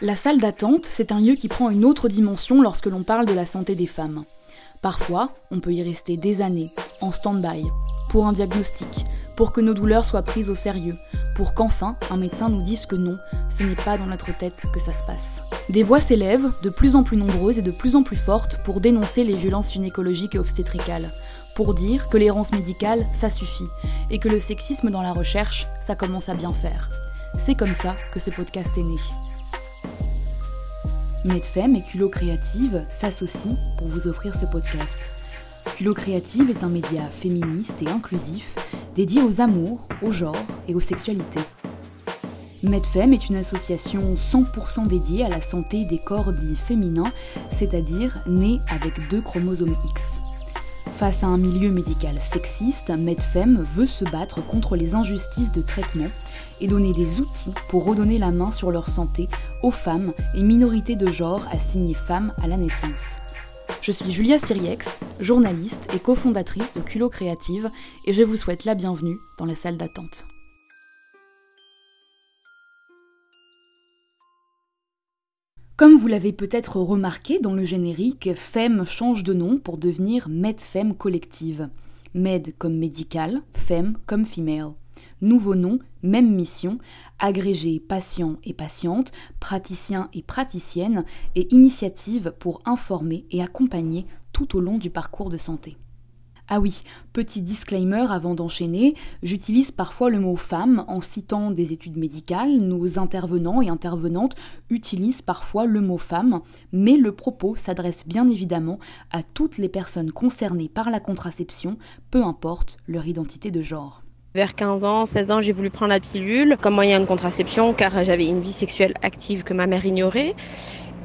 La salle d'attente, c'est un lieu qui prend une autre dimension lorsque l'on parle de la santé des femmes. Parfois, on peut y rester des années, en stand-by, pour un diagnostic, pour que nos douleurs soient prises au sérieux, pour qu'enfin un médecin nous dise que non, ce n'est pas dans notre tête que ça se passe. Des voix s'élèvent, de plus en plus nombreuses et de plus en plus fortes, pour dénoncer les violences gynécologiques et obstétricales, pour dire que l'errance médicale, ça suffit, et que le sexisme dans la recherche, ça commence à bien faire. C'est comme ça que ce podcast est né. Medfem et Culot Créative s'associent pour vous offrir ce podcast. Culot Créative est un média féministe et inclusif dédié aux amours, au genre et aux sexualités. Medfem est une association 100% dédiée à la santé des corps dits féminins, c'est-à-dire nés avec deux chromosomes X. Face à un milieu médical sexiste, Medfem veut se battre contre les injustices de traitement et donner des outils pour redonner la main sur leur santé aux femmes et minorités de genre assignées femmes à la naissance. Je suis Julia Siriex, journaliste et cofondatrice de Culot Créative, et je vous souhaite la bienvenue dans la salle d'attente. Comme vous l'avez peut-être remarqué dans le générique, FEM change de nom pour devenir MedFem Collective. Med comme médical, Fem comme female. Nouveau nom, même mission, agrégés patients et patientes, praticiens et praticiennes, et initiative pour informer et accompagner tout au long du parcours de santé. Ah oui, petit disclaimer avant d'enchaîner, j'utilise parfois le mot femme en citant des études médicales, nos intervenants et intervenantes utilisent parfois le mot femme, mais le propos s'adresse bien évidemment à toutes les personnes concernées par la contraception, peu importe leur identité de genre. Vers 15 ans, 16 ans, j'ai voulu prendre la pilule comme moyen de contraception car j'avais une vie sexuelle active que ma mère ignorait.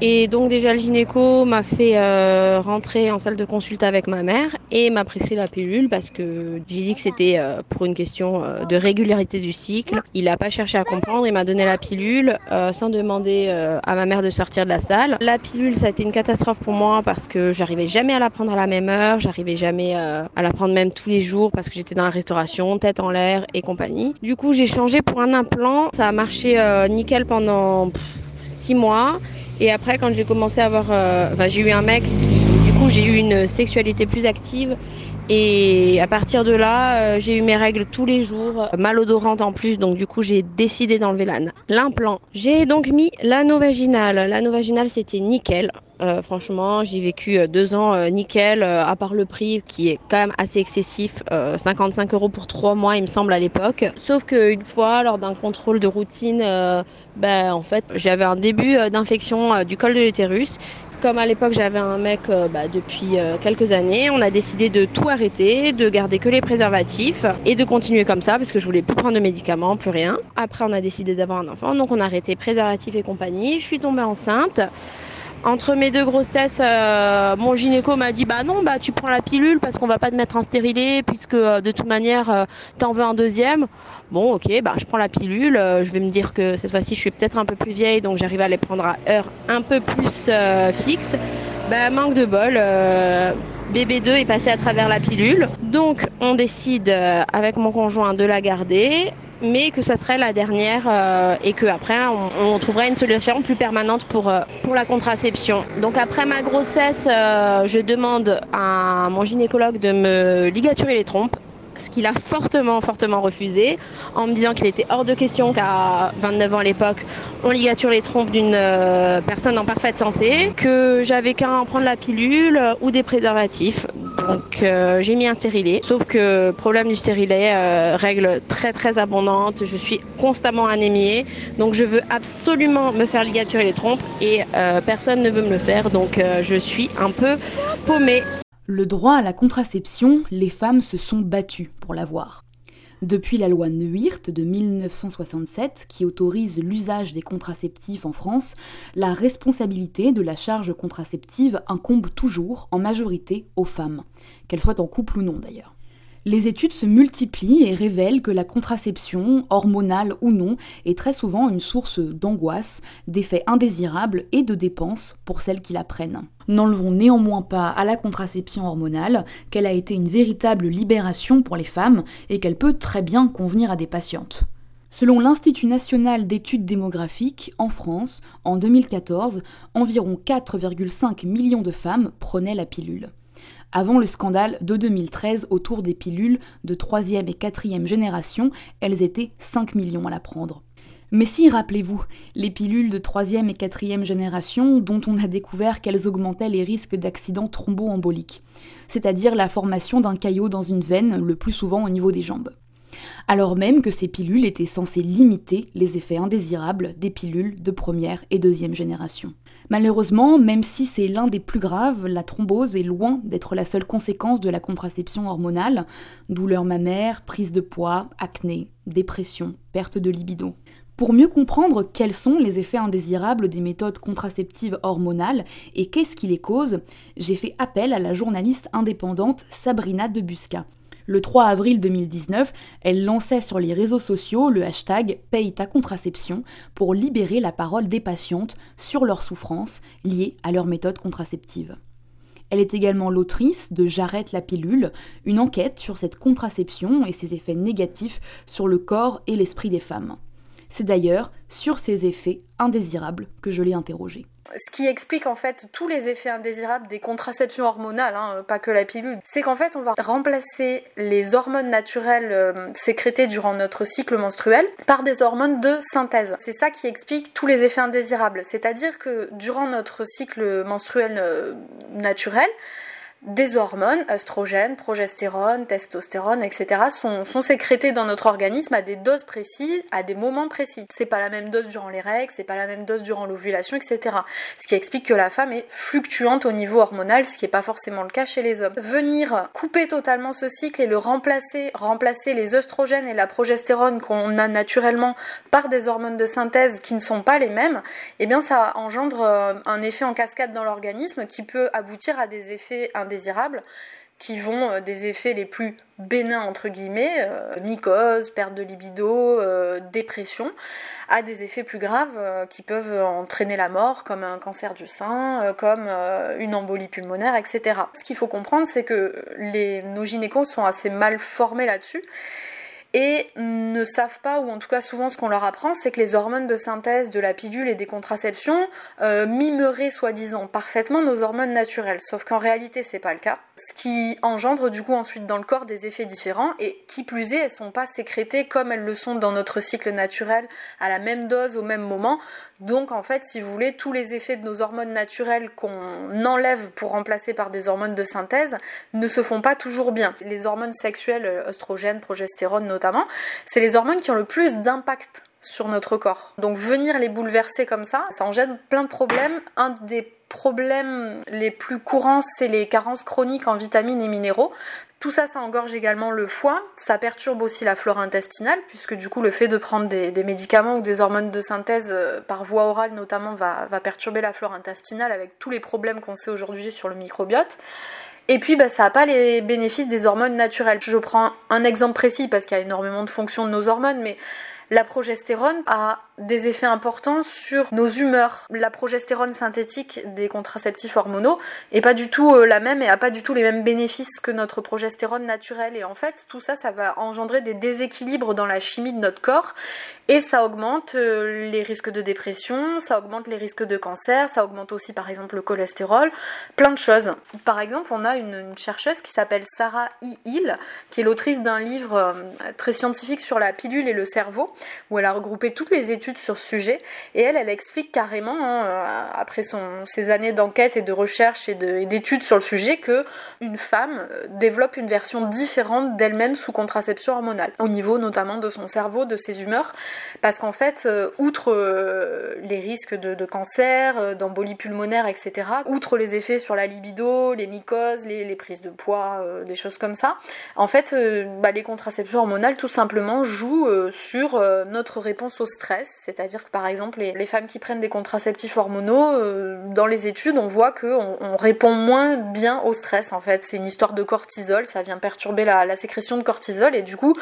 Et donc déjà le gynéco m'a fait euh, rentrer en salle de consulte avec ma mère et m'a prescrit la pilule parce que j'ai dit que c'était euh, pour une question euh, de régularité du cycle. Il n'a pas cherché à comprendre, il m'a donné la pilule sans demander à ma mère de sortir de la salle. La pilule ça a été une catastrophe pour moi parce que j'arrivais jamais à la prendre à la même heure, j'arrivais jamais à la prendre même tous les jours parce que j'étais dans la restauration, tête en l'air et compagnie. Du coup j'ai changé pour un implant, ça a marché nickel pendant 6 mois. Et après, quand j'ai commencé à avoir. Euh, enfin, j'ai eu un mec qui. Du coup, j'ai eu une sexualité plus active. Et à partir de là, euh, j'ai eu mes règles tous les jours, malodorantes en plus, donc du coup j'ai décidé d'enlever l'implant. J'ai donc mis l'anneau vaginal. L'anneau vaginal c'était nickel. Euh, franchement, j'ai vécu euh, deux ans euh, nickel, à part le prix qui est quand même assez excessif, 55 euros pour trois mois, il me semble à l'époque. Sauf qu'une fois, lors d'un contrôle de routine, ben, j'avais un début d'infection du col de l'utérus comme à l'époque j'avais un mec bah, depuis quelques années, on a décidé de tout arrêter, de garder que les préservatifs et de continuer comme ça parce que je voulais plus prendre de médicaments, plus rien. Après on a décidé d'avoir un enfant, donc on a arrêté préservatifs et compagnie. Je suis tombée enceinte. Entre mes deux grossesses, euh, mon gynéco m'a dit bah non, bah tu prends la pilule parce qu'on va pas te mettre un stérilet puisque euh, de toute manière euh, t'en veux un deuxième. Bon, ok, bah je prends la pilule. je vais me dire que cette fois-ci je suis peut-être un peu plus vieille donc j'arrive à les prendre à heure un peu plus fixe. Bah manque de bol. Bébé 2 est passé à travers la pilule. Donc on décide avec mon conjoint de la garder mais que ça serait la dernière euh, et qu'après on, on, trouverait une solution plus permanente pour, euh, pour la contraception. Donc après ma grossesse, euh, je demande à mon gynécologue de me ligaturer les trompes ce qu'il a fortement, fortement refusé, en me disant qu'il était hors de question qu'à 29 ans à l'époque, on ligature les trompes d'une personne en parfaite santé, que j'avais qu'à en prendre la pilule ou des préservatifs. Donc euh, j'ai mis un stérilet. Sauf que problème du stérilet, euh, règle très très abondante. Je suis constamment anémiée. Donc je veux absolument me faire ligaturer les trompes et euh, personne ne veut me le faire. Donc je suis un peu paumée. Le droit à la contraception, les femmes se sont battues pour l'avoir. Depuis la loi Neuwirth de 1967, qui autorise l'usage des contraceptifs en France, la responsabilité de la charge contraceptive incombe toujours, en majorité, aux femmes, qu'elles soient en couple ou non d'ailleurs. Les études se multiplient et révèlent que la contraception, hormonale ou non, est très souvent une source d'angoisse, d'effets indésirables et de dépenses pour celles qui la prennent. N'enlevons néanmoins pas à la contraception hormonale qu'elle a été une véritable libération pour les femmes et qu'elle peut très bien convenir à des patientes. Selon l'Institut national d'études démographiques, en France, en 2014, environ 4,5 millions de femmes prenaient la pilule. Avant le scandale de 2013 autour des pilules de 3e et 4e génération, elles étaient 5 millions à la prendre. Mais si, rappelez-vous, les pilules de 3e et 4e génération dont on a découvert qu'elles augmentaient les risques d'accidents thromboemboliques, c'est-à-dire la formation d'un caillot dans une veine, le plus souvent au niveau des jambes alors même que ces pilules étaient censées limiter les effets indésirables des pilules de première et deuxième génération. Malheureusement, même si c'est l'un des plus graves, la thrombose est loin d'être la seule conséquence de la contraception hormonale, douleurs mammaires, prise de poids, acné, dépression, perte de libido. Pour mieux comprendre quels sont les effets indésirables des méthodes contraceptives hormonales et qu'est-ce qui les cause, j'ai fait appel à la journaliste indépendante Sabrina Debusca, le 3 avril 2019, elle lançait sur les réseaux sociaux le hashtag Paye ta contraception pour libérer la parole des patientes sur leurs souffrances liées à leur méthode contraceptive. Elle est également l'autrice de J'arrête la pilule, une enquête sur cette contraception et ses effets négatifs sur le corps et l'esprit des femmes. C'est d'ailleurs sur ces effets indésirables que je l'ai interrogée ce qui explique en fait tous les effets indésirables des contraceptions hormonales, hein, pas que la pilule, c'est qu'en fait on va remplacer les hormones naturelles euh, sécrétées durant notre cycle menstruel par des hormones de synthèse. C'est ça qui explique tous les effets indésirables, c'est-à-dire que durant notre cycle menstruel euh, naturel, des hormones, oestrogènes, progestérone, testostérone, etc., sont, sécrétées dans notre organisme à des doses précises, à des moments précis. C'est pas la même dose durant les règles, c'est pas la même dose durant l'ovulation, etc. Ce qui explique que la femme est fluctuante au niveau hormonal, ce qui n'est pas forcément le cas chez les hommes. Venir couper totalement ce cycle et le remplacer, remplacer les oestrogènes et la progestérone qu'on a naturellement par des hormones de synthèse qui ne sont pas les mêmes, eh bien ça engendre euh, un effet en cascade dans l'organisme qui peut aboutir à des effets qui vont euh, des effets les plus bénins entre guillemets, euh, mycose, perte de libido, euh, dépression, à des effets plus graves qui peuvent entraîner la mort, comme un cancer du sein, comme une embolie pulmonaire, etc. Ce qu'il faut comprendre, c'est que les, nos gynécos sont assez mal formés là-dessus et ne savent pas, ou en tout cas souvent ce qu'on leur apprend, c'est que les hormones de synthèse de la pilule et des contraceptions euh, mimeraient soi-disant parfaitement nos hormones naturelles, sauf qu'en réalité c'est pas le cas, ce qui engendre du coup ensuite dans le corps des effets différents, et qui plus est, elles sont pas sécrétées comme elles le sont dans notre cycle naturel, à la même dose, au même moment, donc en fait si vous voulez, tous les effets de nos hormones naturelles qu'on enlève pour remplacer par des hormones de synthèse ne se font pas toujours bien. Les hormones sexuelles, oestrogènes, progestérone notamment, c'est les hormones qui ont le plus d'impact sur notre corps. Donc venir les bouleverser comme ça, ça en gêne plein de problèmes. Un des problèmes les plus courants, c'est les carences chroniques en vitamines et minéraux. Tout ça, ça engorge également le foie, ça perturbe aussi la flore intestinale, puisque du coup le fait de prendre des, médicaments ou des hormones de synthèse euh, par voie orale notamment va perturber la flore intestinale avec tous les problèmes qu'on sait aujourd'hui sur le microbiote. Et puis, bah, ça n'a pas les bénéfices des hormones naturelles. Je prends un exemple précis parce qu'il y a énormément de fonctions de nos hormones, mais la progestérone a des effets importants sur nos humeurs. La progestérone synthétique des contraceptifs hormonaux est pas du tout euh, la même et a pas du tout les mêmes bénéfices que notre progestérone naturelle. Et en fait, tout ça, ça va engendrer des déséquilibres dans la chimie de notre corps et ça augmente euh, les risques de dépression, ça augmente les risques de cancer, ça augmente aussi par exemple le cholestérol, plein de choses. Par exemple, on a une, chercheuse qui s'appelle Sarah E. Hill, qui est l'autrice d'un livre euh, très scientifique sur la pilule et le cerveau, où elle a regroupé toutes les études sur ce sujet. Et elle, elle explique carrément, hein, euh, après son, ses années d'enquête et de recherche et d'études sur le sujet, que une femme euh, développe une version différente d'elle-même sous contraception hormonale, au niveau notamment de son cerveau, de ses humeurs, parce qu'en fait, euh, outre les risques de, cancer, d'embolie pulmonaire, etc., outre les effets sur la libido, les mycoses, les, prises de poids, des choses comme ça, en fait, bah, les contraceptions hormonales tout simplement jouent sur notre réponse au stress c'est-à-dire que par exemple les, femmes qui prennent des contraceptifs hormonaux, euh, dans les études on voit qu'on on répond moins bien au stress en fait. C'est une histoire de cortisol, ça vient perturber la, sécrétion de cortisol et du coup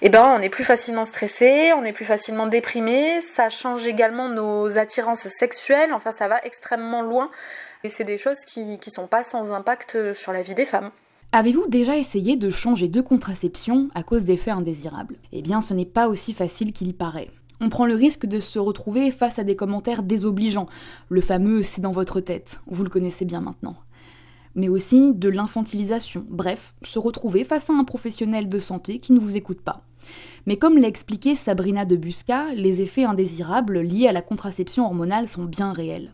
eh ben, on est plus facilement stressé, on est plus facilement déprimé, ça change également nos attirances sexuelles, enfin ça va extrêmement loin et c'est des choses qui, qui sont pas sans impact sur la vie des femmes. Avez-vous déjà essayé de changer de contraception à cause d'effets indésirables? Eh bien, ce n'est pas aussi facile qu'il y paraît. On prend le risque de se retrouver face à des commentaires désobligeants, le fameux c'est dans votre tête, vous le connaissez bien maintenant. Mais aussi de l'infantilisation, bref, se retrouver face à un professionnel de santé qui ne vous écoute pas. Mais comme l'a expliqué Sabrina de Busca, les effets indésirables liés à la contraception hormonale sont bien réels.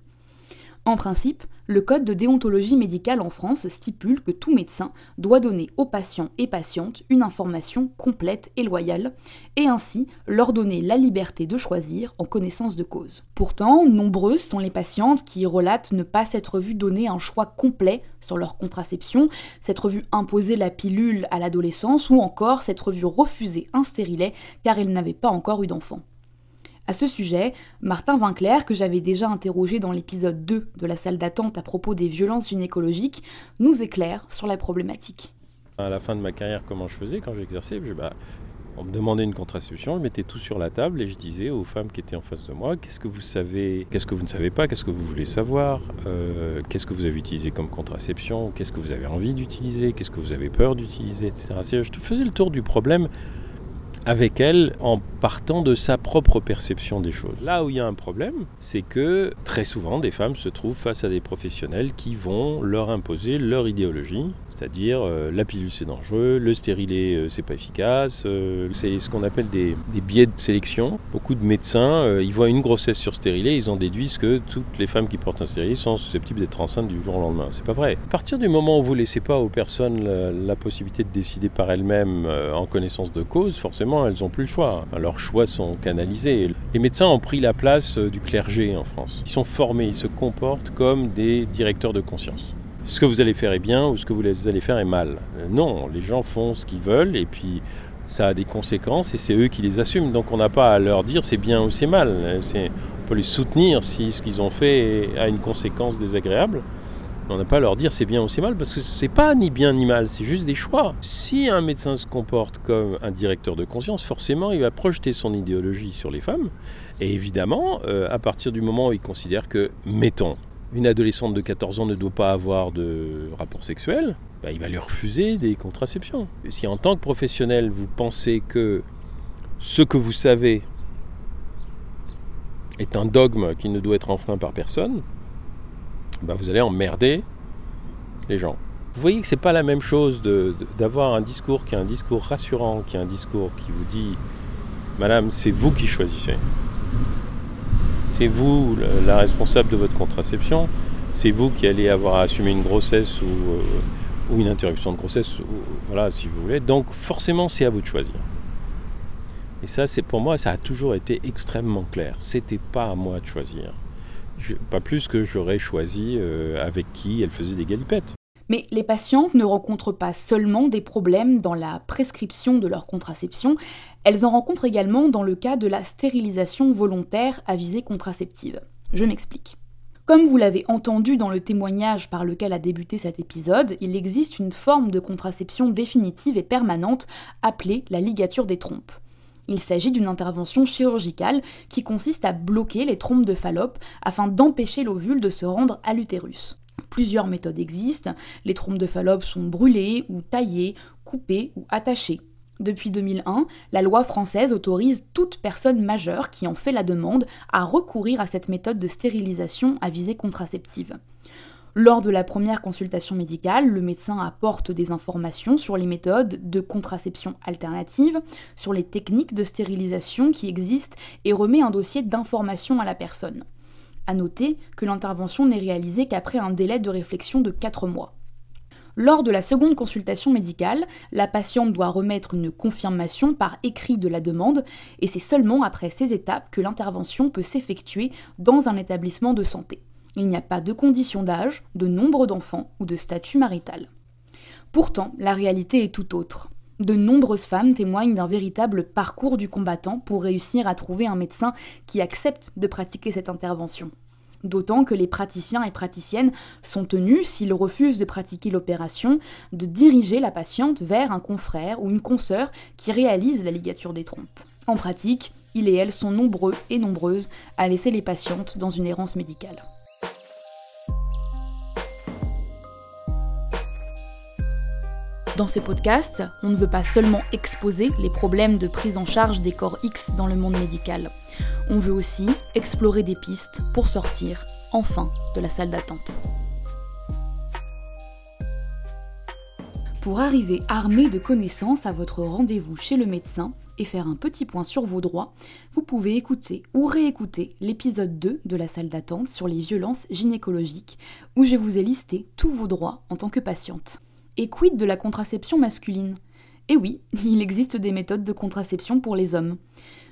En principe, le Code de déontologie médicale en France stipule que tout médecin doit donner aux patients et patientes une information complète et loyale, et ainsi leur donner la liberté de choisir en connaissance de cause. Pourtant, nombreuses sont les patientes qui relatent ne pas s'être vues donner un choix complet sur leur contraception, s'être vues imposer la pilule à l'adolescence ou encore s'être vues refuser un stérilet car elles n'avaient pas encore eu d'enfant. À ce sujet, Martin Vinclair, que j'avais déjà interrogé dans l'épisode 2 de la salle d'attente à propos des violences gynécologiques, nous éclaire sur la problématique. À la fin de ma carrière, comment je faisais quand j'exerçais bah, On me demandait une contraception, je mettais tout sur la table et je disais aux femmes qui étaient en face de moi qu'est-ce que vous savez, qu'est-ce que vous ne savez pas, qu'est-ce que vous voulez savoir, euh, qu'est-ce que vous avez utilisé comme contraception, qu'est-ce que vous avez envie d'utiliser, qu'est-ce que vous avez peur d'utiliser, etc. Je faisais le tour du problème avec elle en partant de sa propre perception des choses. Là où il y a un problème, c'est que très souvent des femmes se trouvent face à des professionnels qui vont leur imposer leur idéologie, c'est-à-dire euh, la pilule c'est dangereux, le stérilet euh, c'est pas efficace, euh, c'est ce qu'on appelle des, biais de sélection. Beaucoup de médecins, ils voient une grossesse sur stérilet, ils en déduisent que toutes les femmes qui portent un stérilet sont susceptibles d'être enceintes du jour au lendemain. C'est pas vrai. À partir du moment où vous laissez pas aux personnes la, possibilité de décider par elles-mêmes en connaissance de cause, forcément elles ont plus le choix. Leurs choix sont canalisés. Les médecins ont pris la place du clergé en France. Ils sont formés, ils se comportent comme des directeurs de conscience ce que vous allez faire est bien ou ce que vous allez faire est mal. Euh, non, les gens font ce qu'ils veulent et puis ça a des conséquences et c'est eux qui les assument. Donc on n'a pas à leur dire c'est bien ou c'est mal. On peut les soutenir si ce qu'ils ont fait a une conséquence désagréable. On n'a pas à leur dire c'est bien ou c'est mal parce que c'est pas ni bien ni mal, c'est juste des choix. Si un médecin se comporte comme un directeur de conscience, forcément il va projeter son idéologie sur les femmes. Et évidemment, euh, à partir du moment où il considère que, mettons, une adolescente de 14 ans ne doit pas avoir de rapport sexuel, bah, il va lui refuser des contraceptions. si en tant que professionnel, vous pensez que ce que vous savez est un dogme qui ne doit être enfreint par personne, bah, vous allez emmerder les gens. Vous voyez que ce n'est pas la même chose d'avoir un discours qui est un discours rassurant, qui est un discours qui vous dit Madame, c'est vous qui choisissez c'est vous la responsable de votre contraception, c'est vous qui allez avoir à assumer une grossesse ou, euh, une interruption de grossesse, voilà, si vous voulez. Donc forcément, c'est à vous de choisir. Et ça, c'est pour moi, ça a toujours été extrêmement clair. C'était pas à moi de choisir. Pas plus que j'aurais choisi euh, avec qui elle faisait des galipettes. Mais les patientes ne rencontrent pas seulement des problèmes dans la prescription de leur contraception, elles en rencontrent également dans le cas de la stérilisation volontaire à visée contraceptive. Je m'explique. Comme vous l'avez entendu dans le témoignage par lequel a débuté cet épisode, il existe une forme de contraception définitive et permanente appelée la ligature des trompes. Il s'agit d'une intervention chirurgicale qui consiste à bloquer les trompes de Fallope afin d'empêcher l'ovule de se rendre à l'utérus. Plusieurs méthodes existent. Les trompes de Fallope sont brûlées ou taillées, coupées ou attachées. Depuis 2001, la loi française autorise toute personne majeure qui en fait la demande à recourir à cette méthode de stérilisation à visée contraceptive. Lors de la première consultation médicale, le médecin apporte des informations sur les méthodes de contraception alternative, sur les techniques de stérilisation qui existent et remet un dossier d'information à la personne. À noter que l'intervention n'est réalisée qu'après un délai de réflexion de 4 mois. Lors de la seconde consultation médicale, la patiente doit remettre une confirmation par écrit de la demande, et c'est seulement après ces étapes que l'intervention peut s'effectuer dans un établissement de santé. Il n'y a pas de condition d'âge, de nombre d'enfants ou de statut marital. Pourtant, la réalité est tout autre. De nombreuses femmes témoignent d'un véritable parcours du combattant pour réussir à trouver un médecin qui accepte de pratiquer cette intervention. D'autant que les praticiens et praticiennes sont tenus, s'ils refusent de pratiquer l'opération, de diriger la patiente vers un confrère ou une consoeur qui réalise la ligature des trompes. En pratique, il et elle sont nombreux et nombreuses à laisser les patientes dans une errance médicale. Dans ces podcasts, on ne veut pas seulement exposer les problèmes de prise en charge des corps X dans le monde médical. On veut aussi explorer des pistes pour sortir, enfin, de la salle d'attente. Pour arriver armé de connaissances à votre rendez-vous chez le médecin et faire un petit point sur vos droits, vous pouvez écouter ou réécouter l'épisode 2 de la salle d'attente sur les violences gynécologiques, où je vous ai listé tous vos droits en tant que patiente. Et quid de la contraception masculine? Eh oui, il existe des méthodes de contraception pour les hommes.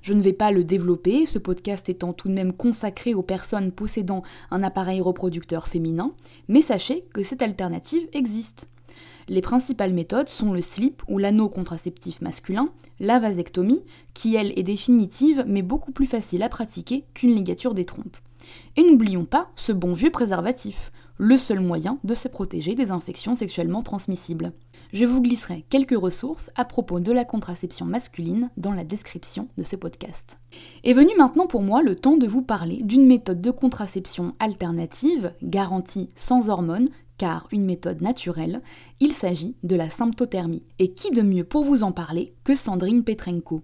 Je ne vais pas le développer, ce podcast étant tout de même consacré aux personnes possédant un appareil reproducteur féminin, mais sachez que cette alternative existe. Les principales méthodes sont le slip ou l'anneau contraceptif masculin, la vasectomie, qui elle est définitive mais beaucoup plus facile à pratiquer qu'une ligature des trompes. Et n'oublions pas ce bon vieux préservatif, le seul moyen de se protéger des infections sexuellement transmissibles. Je vous glisserai quelques ressources à propos de la contraception masculine dans la description de ce podcast. Est venu maintenant pour moi le temps de vous parler d'une méthode de contraception alternative, garantie sans hormones, car une méthode naturelle, il s'agit de la symptothermie. Et qui de mieux pour vous en parler que Sandrine Petrenko?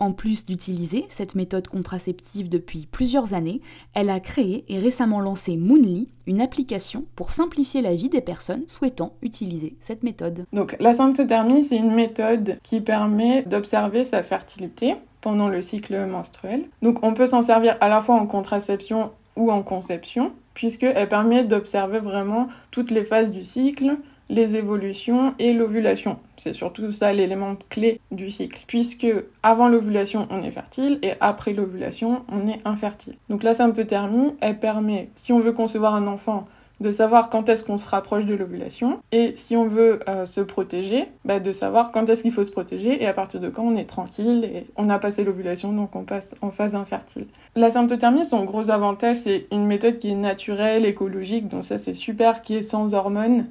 En plus d'utiliser cette méthode contraceptive depuis plusieurs années, elle a créé et récemment lancé Moonly, une application pour simplifier la vie des personnes souhaitant utiliser cette méthode. Donc la symptothermie, c'est une méthode qui permet d'observer sa fertilité pendant le cycle menstruel. Donc on peut s'en servir à la fois en contraception ou en conception, puisqu'elle permet d'observer vraiment toutes les phases du cycle, les évolutions et l'ovulation. C'est surtout ça l'élément clé du cycle, puisque avant l'ovulation on est fertile et après l'ovulation on est infertile. Donc la symptothermie, elle permet, si on veut concevoir un enfant, de savoir quand est-ce qu'on se rapproche de l'ovulation et si on veut euh, se protéger, bah, de savoir quand est-ce qu'il faut se protéger et à partir de quand on est tranquille et on a passé l'ovulation donc on passe en phase infertile. La symptothermie, son gros avantage, c'est une méthode qui est naturelle, écologique, donc ça c'est super, qui est sans hormones.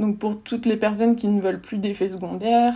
Donc pour toutes les personnes qui ne veulent plus d'effets secondaires,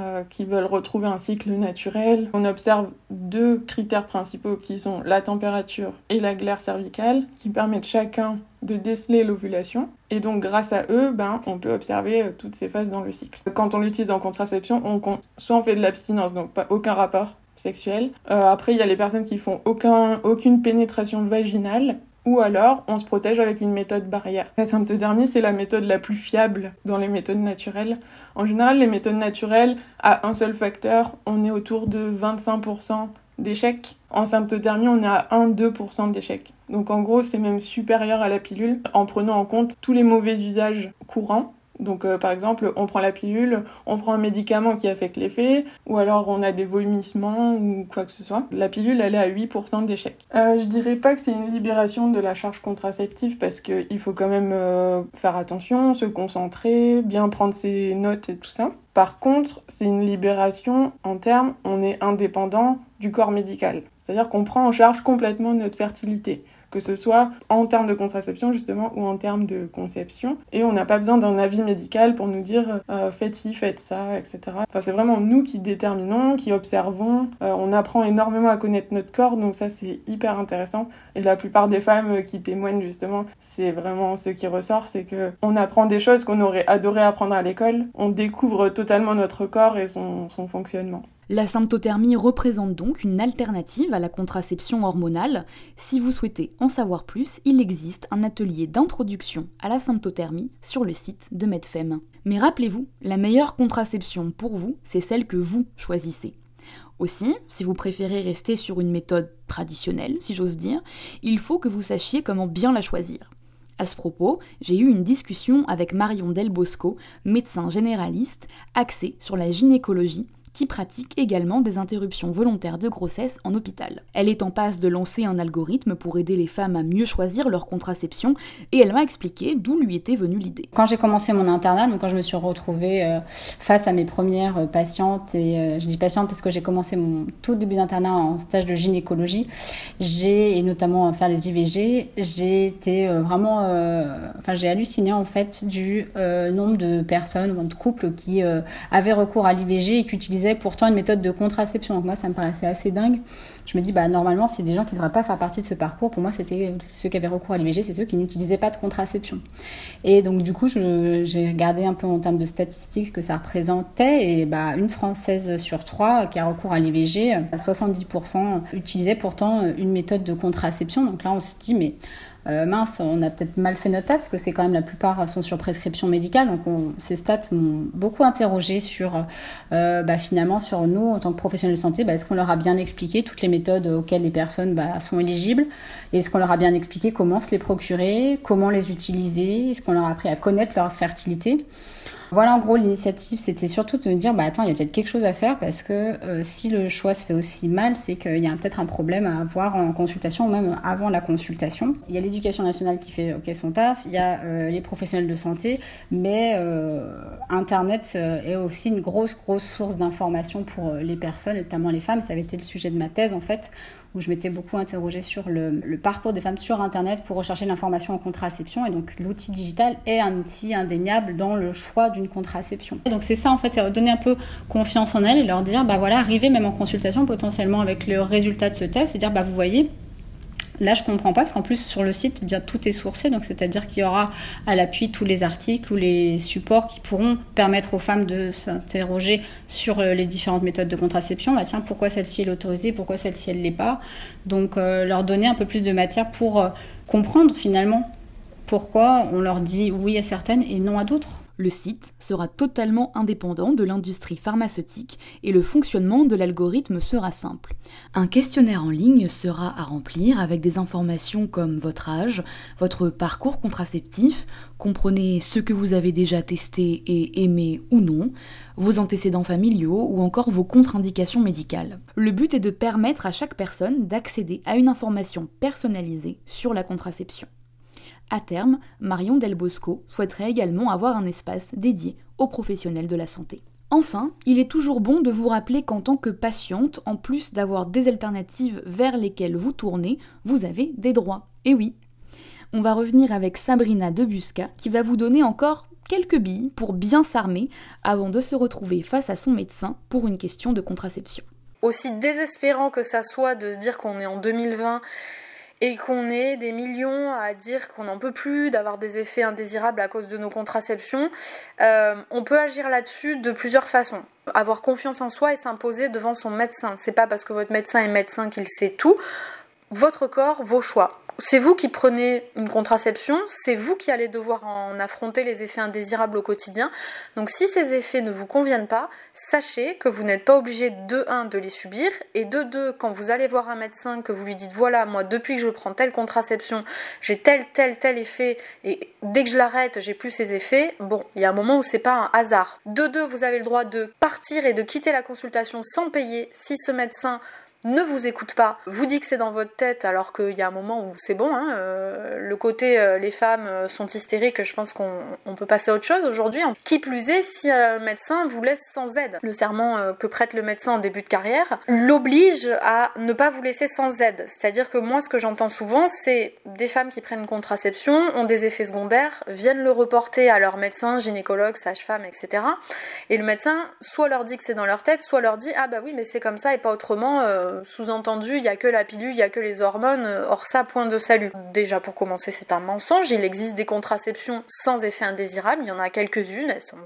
euh, qui veulent retrouver un cycle naturel, on observe deux critères principaux qui sont la température et la glaire cervicale, qui permettent chacun de déceler l'ovulation. Et donc grâce à eux, ben, on peut observer euh, toutes ces phases dans le cycle. Quand on l'utilise en contraception, on, soit on fait de l'abstinence, donc pas aucun rapport sexuel. Euh, après, il y a les personnes qui font aucun, aucune pénétration vaginale ou alors, on se protège avec une méthode barrière. La symptothermie, c'est la méthode la plus fiable dans les méthodes naturelles. En général, les méthodes naturelles, à un seul facteur, on est autour de 25% d'échecs. En symptothermie, on est à 1-2% d'échecs. Donc en gros, c'est même supérieur à la pilule en prenant en compte tous les mauvais usages courants donc euh, par exemple, on prend la pilule, on prend un médicament qui affecte l'effet, ou alors on a des vomissements ou quoi que ce soit. La pilule, elle est à 8% d'échec. Euh, je dirais pas que c'est une libération de la charge contraceptive parce qu'il faut quand même euh, faire attention, se concentrer, bien prendre ses notes et tout ça. Par contre, c'est une libération en termes, on est indépendant du corps médical. C'est-à-dire qu'on prend en charge complètement notre fertilité que ce soit en termes de contraception justement ou en termes de conception. Et on n'a pas besoin d'un avis médical pour nous dire euh, faites ci, faites ça, etc. Enfin, c'est vraiment nous qui déterminons, qui observons. Euh, on apprend énormément à connaître notre corps, donc ça c'est hyper intéressant. Et la plupart des femmes qui témoignent justement, c'est vraiment ce qui ressort, c'est que on apprend des choses qu'on aurait adoré apprendre à l'école. On découvre totalement notre corps et son fonctionnement. La symptothermie représente donc une alternative à la contraception hormonale. Si vous souhaitez en savoir plus, il existe un atelier d'introduction à la symptothermie sur le site de Medfem. Mais rappelez-vous, la meilleure contraception pour vous, c'est celle que vous choisissez. Aussi, si vous préférez rester sur une méthode traditionnelle, si j'ose dire, il faut que vous sachiez comment bien la choisir. À ce propos, j'ai eu une discussion avec Marion Del Bosco, médecin généraliste, axée sur la gynécologie qui pratique également des interruptions volontaires de grossesse en hôpital. Elle est en passe de lancer un algorithme pour aider les femmes à mieux choisir leur contraception et elle m'a expliqué d'où lui était venue l'idée. Quand j'ai commencé mon internat, donc quand je me suis retrouvée euh, face à mes premières euh, patientes, et euh, je dis patientes parce que j'ai commencé mon tout début d'internat en stage de gynécologie, j'ai, et notamment faire des IVG, j'ai été vraiment, enfin j'ai halluciné en fait du nombre de personnes de couples qui avaient recours à l'IVG et qui utilisaient utilisaient pourtant une méthode de contraception. Donc moi, ça me paraissait assez dingue. Je me dis, bah normalement, c'est des gens qui ne devraient pas faire partie de ce parcours. Pour moi, c'était ceux qui avaient recours à l'IVG, c'est ceux qui n'utilisaient pas de contraception. Et donc du coup, j'ai regardé un peu en termes de statistiques ce que ça représentait. Et bah une Française sur trois qui a recours à l'IVG, 70% utilisait pourtant une méthode de contraception. Donc là, on se dit, mais euh, mince, on a peut-être mal fait notre taf parce que c'est quand même la plupart sont sur prescription médicale. Donc ces stats m'ont beaucoup interrogé sur euh, bah, finalement sur nous en tant que professionnels de santé, bah, est-ce qu'on leur a bien expliqué toutes les méthodes auxquelles les personnes bah, sont éligibles? Est-ce qu'on leur a bien expliqué comment se les procurer, comment les utiliser? Est-ce qu'on leur a appris à connaître leur fertilité? Voilà, en gros, l'initiative, c'était surtout de me dire, bah attends, il y a peut-être quelque chose à faire parce que euh, si le choix se fait aussi mal, c'est qu'il y a peut-être un problème à avoir en consultation ou même avant la consultation. Il y a l'éducation nationale qui fait ok son taf, il y a euh, les professionnels de santé, mais euh, Internet est aussi une grosse, grosse source d'information pour les personnes, notamment les femmes. Ça avait été le sujet de ma thèse en fait, où je m'étais beaucoup interrogée sur le, parcours des femmes sur Internet pour rechercher l'information en contraception. Et donc l'outil digital est un outil indéniable dans le choix d'une contraception. Donc c'est ça en fait, c'est donner un peu confiance en elles et leur dire, bah voilà, arriver même en consultation potentiellement avec le résultat de ce test, et dire, bah vous voyez, Là, je comprends pas parce qu'en plus sur le site, bien tout est sourcé, donc c'est-à-dire qu'il y aura à l'appui tous les articles ou les supports qui pourront permettre aux femmes de s'interroger sur euh, les différentes méthodes de contraception. Bah tiens, pourquoi celle-ci est autorisée, pourquoi celle-ci elle l'est pas? Donc euh, leur donner un peu plus de matière pour euh, comprendre finalement pourquoi on leur dit oui à certaines et non à d'autres. Le site sera totalement indépendant de l'industrie pharmaceutique et le fonctionnement de l'algorithme sera simple. Un questionnaire en ligne sera à remplir avec des informations comme votre âge, votre parcours contraceptif, comprenez ce que vous avez déjà testé et aimé ou non, vos antécédents familiaux ou encore vos contre-indications médicales. Le but est de permettre à chaque personne d'accéder à une information personnalisée sur la contraception. À terme, Marion Del Bosco souhaiterait également avoir un espace dédié aux professionnels de la santé. Enfin, il est toujours bon de vous rappeler qu'en tant que patiente, en plus d'avoir des alternatives vers lesquelles vous tournez, vous avez des droits. Et oui. On va revenir avec Sabrina Debusca qui va vous donner encore quelques billes pour bien s'armer avant de se retrouver face à son médecin pour une question de contraception. Aussi désespérant que ça soit de se dire qu'on est en 2020 et qu'on ait des millions à dire qu'on n'en peut plus, d'avoir des effets indésirables à cause de nos contraceptions, euh, on peut agir là-dessus de plusieurs façons. Avoir confiance en soi et s'imposer devant son médecin. C'est pas parce que votre médecin est médecin qu'il sait tout. Votre corps, vos choix c'est vous qui prenez une contraception, c'est vous qui allez devoir en affronter les effets indésirables au quotidien. Donc si ces effets ne vous conviennent pas, sachez que vous n'êtes pas obligé de 1 de les subir et de 2 quand vous allez voir un médecin que vous lui dites voilà, moi depuis que je prends telle contraception, j'ai tel tel tel effet et dès que je l'arrête, j'ai plus ces effets. Bon, il y a un moment où c'est pas un hasard. De 2, vous avez le droit de partir et de quitter la consultation sans payer si ce médecin ne vous écoute pas, vous dit que c'est dans votre tête alors qu'il y a un moment où c'est bon, hein, euh, le côté euh, les femmes euh, sont hystériques, je pense qu'on peut passer à autre chose aujourd'hui. Qui plus est, si un médecin vous laisse sans aide, le serment que prête le médecin en début de carrière l'oblige à ne pas vous laisser sans aide. C'est-à-dire que moi, ce que j'entends souvent, c'est des femmes qui prennent contraception, ont des effets secondaires, viennent le reporter à leur médecin, gynécologue, sage-femme, etc. Et le médecin soit leur dit que c'est dans leur tête, soit leur dit ah bah oui mais c'est comme ça et pas autrement sous-entendu, il n'y a que la pilule, il n'y a que les hormones, or ça, point de salut. Déjà, pour commencer, c'est un mensonge. Il existe des contraceptions sans effet indésirable, il y en a quelques-unes, elles sont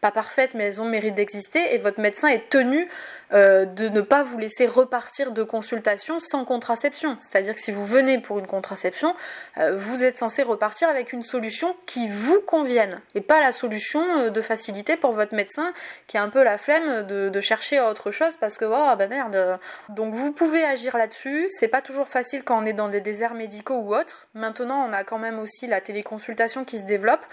pas parfaites, mais elles ont mérite d'exister, et votre médecin est tenu euh, de ne pas vous laisser repartir de consultation sans contraception. C'est-à-dire que si vous venez pour une contraception, euh, vous êtes censé repartir avec une solution qui vous convienne, et pas la solution euh, de facilité pour votre médecin qui a un peu la flemme de, chercher autre chose parce que, oh, bah merde. Donc vous pouvez agir là-dessus. C'est pas toujours facile quand on est dans des déserts médicaux ou autres. Maintenant, on a quand même aussi la téléconsultation qui se développe.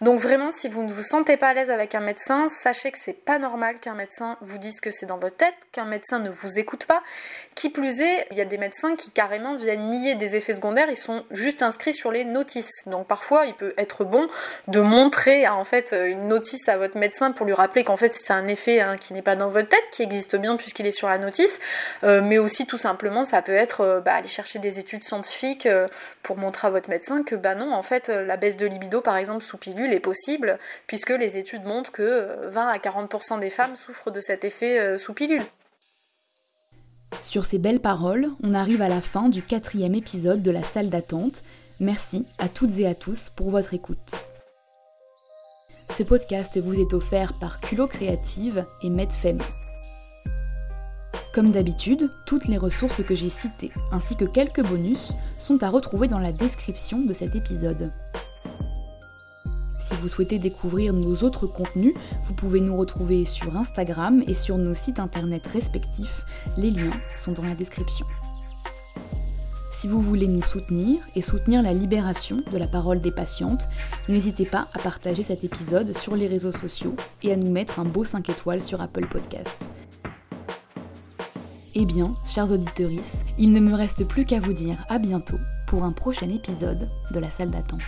Donc vraiment, si vous ne vous sentez pas à l'aise avec un médecin, sachez que c'est pas normal qu'un médecin vous dise que c'est dans votre tête, qu'un médecin ne vous écoute pas. Qui plus est, il y a des médecins qui carrément viennent nier des effets secondaires. Ils sont juste inscrits sur les notices. Donc parfois, il peut être bon de montrer en fait une notice à votre médecin pour lui rappeler qu'en fait c'est un effet hein, qui n'est pas dans votre tête, qui existe bien puisqu'il est sur la notice. Euh, mais aussi tout simplement, ça peut être bah, aller chercher des études scientifiques pour montrer à votre médecin que bah non, en fait, la baisse de libido, par exemple, sous pilule est possible, puisque les études montrent que 20 à 40% des femmes souffrent de cet effet sous pilule. Sur ces belles paroles, on arrive à la fin du quatrième épisode de la salle d'attente. Merci à toutes et à tous pour votre écoute. Ce podcast vous est offert par Culot Créative et Medfem. Comme d'habitude, toutes les ressources que j'ai citées, ainsi que quelques bonus, sont à retrouver dans la description de cet épisode. Si vous souhaitez découvrir nos autres contenus, vous pouvez nous retrouver sur Instagram et sur nos sites internet respectifs. Les liens sont dans la description. Si vous voulez nous soutenir et soutenir la libération de la parole des patientes, n'hésitez pas à partager cet épisode sur les réseaux sociaux et à nous mettre un beau 5 étoiles sur Apple Podcast. Eh bien, chers auditeurs, il ne me reste plus qu'à vous dire à bientôt pour un prochain épisode de la salle d'attente.